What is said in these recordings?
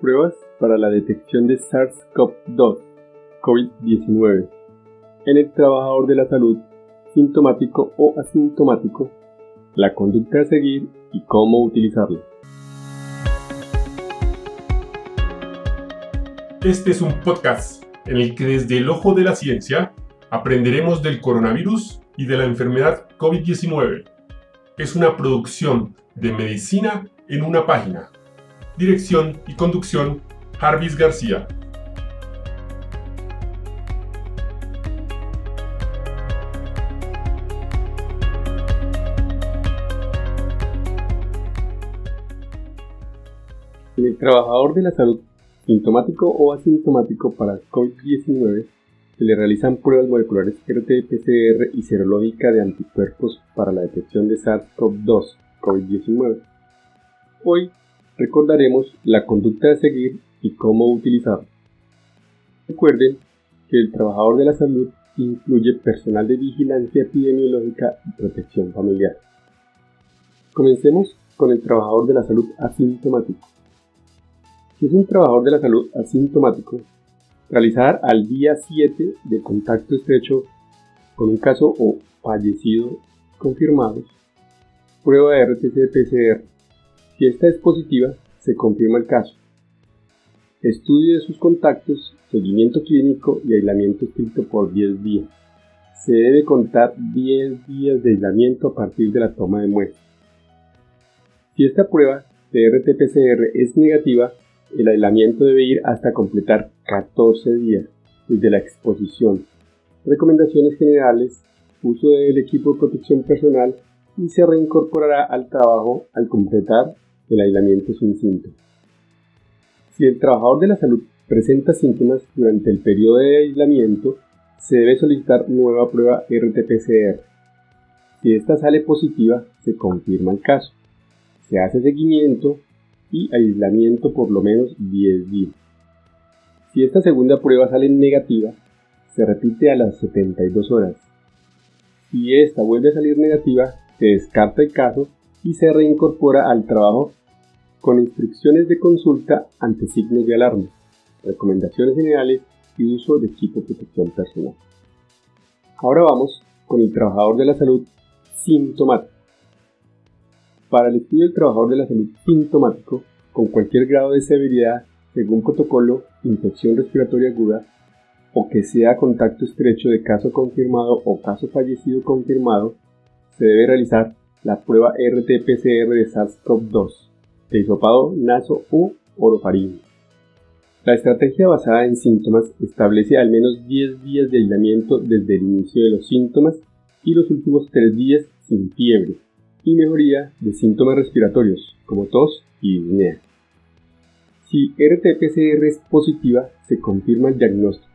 pruebas para la detección de SARS-CoV-2, COVID-19, en el trabajador de la salud, sintomático o asintomático, la conducta a seguir y cómo utilizarlo. Este es un podcast en el que desde el ojo de la ciencia aprenderemos del coronavirus y de la enfermedad COVID-19. Es una producción de medicina en una página. Dirección y conducción, Jarvis García. En el trabajador de la salud, sintomático o asintomático para COVID-19, se le realizan pruebas moleculares RT-PCR y serológica de anticuerpos para la detección de SARS-CoV-2, COVID-19. Hoy recordaremos la conducta a seguir y cómo utilizarlo. Recuerden que el trabajador de la salud incluye personal de vigilancia epidemiológica y protección familiar. Comencemos con el trabajador de la salud asintomático. Si es un trabajador de la salud asintomático, realizar al día 7 de contacto estrecho con un caso o fallecido confirmados, prueba de RT-PCR. Si esta es positiva, se confirma el caso. Estudio de sus contactos, seguimiento clínico y aislamiento estricto por 10 días. Se debe contar 10 días de aislamiento a partir de la toma de muestra. Si esta prueba de RT-PCR es negativa, el aislamiento debe ir hasta completar 14 días desde la exposición. Recomendaciones generales, uso del equipo de protección personal y se reincorporará al trabajo al completar el aislamiento sin síntomas. Si el trabajador de la salud presenta síntomas durante el periodo de aislamiento, se debe solicitar nueva prueba RT-PCR. Si esta sale positiva, se confirma el caso. Se hace seguimiento y aislamiento por lo menos 10 días. Si esta segunda prueba sale negativa, se repite a las 72 horas. Si esta vuelve a salir negativa, se descarta el caso y se reincorpora al trabajo con instrucciones de consulta ante signos de alarma, recomendaciones generales y uso de equipo de protección personal. Ahora vamos con el trabajador de la salud sintomático. Para el estudio del trabajador de la salud sintomático, con cualquier grado de severidad, según protocolo, infección respiratoria aguda, o que sea contacto estrecho de caso confirmado o caso fallecido confirmado, se debe realizar la prueba RT-PCR de SARS-CoV-2, de hisopado naso u orofaringe. La estrategia basada en síntomas establece al menos 10 días de aislamiento desde el inicio de los síntomas y los últimos 3 días sin fiebre, y mejoría de síntomas respiratorios como tos y disnea. Si RT-PCR es positiva, se confirma el diagnóstico.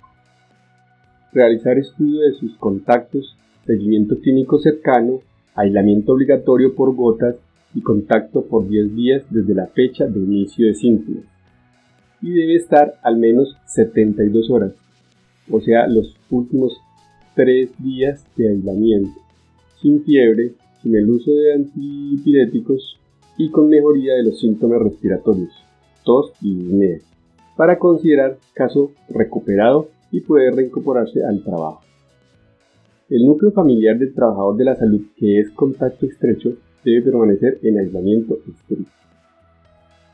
Realizar estudio de sus contactos, seguimiento clínico cercano, aislamiento obligatorio por gotas y contacto por 10 días desde la fecha de inicio de síntomas. Y debe estar al menos 72 horas, o sea, los últimos 3 días de aislamiento, sin fiebre, sin el uso de antipiréticos y con mejoría de los síntomas respiratorios, tos y disnea, para considerar caso recuperado y poder reincorporarse al trabajo. El núcleo familiar del trabajador de la salud que es contacto estrecho debe permanecer en aislamiento estricto.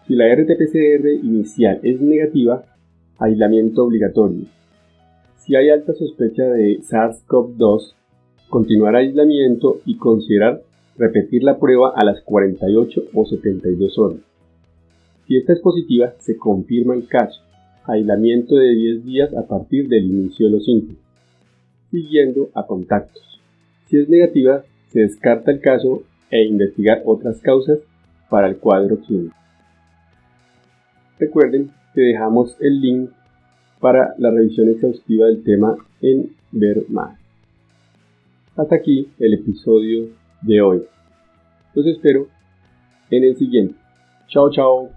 Si la RT-PCR inicial es negativa, aislamiento obligatorio. Si hay alta sospecha de SARS-CoV-2, continuar aislamiento y considerar repetir la prueba a las 48 o 72 horas. Si esta es positiva, se confirma el caso, aislamiento de 10 días a partir del inicio de los síntomas, siguiendo a contactos. Si es negativa, se descarta el caso e investigar otras causas para el cuadro clínico. Recuerden que dejamos el link para la revisión exhaustiva del tema en Ver Más. Hasta aquí el episodio de hoy. Los espero en el siguiente. Chao, chao.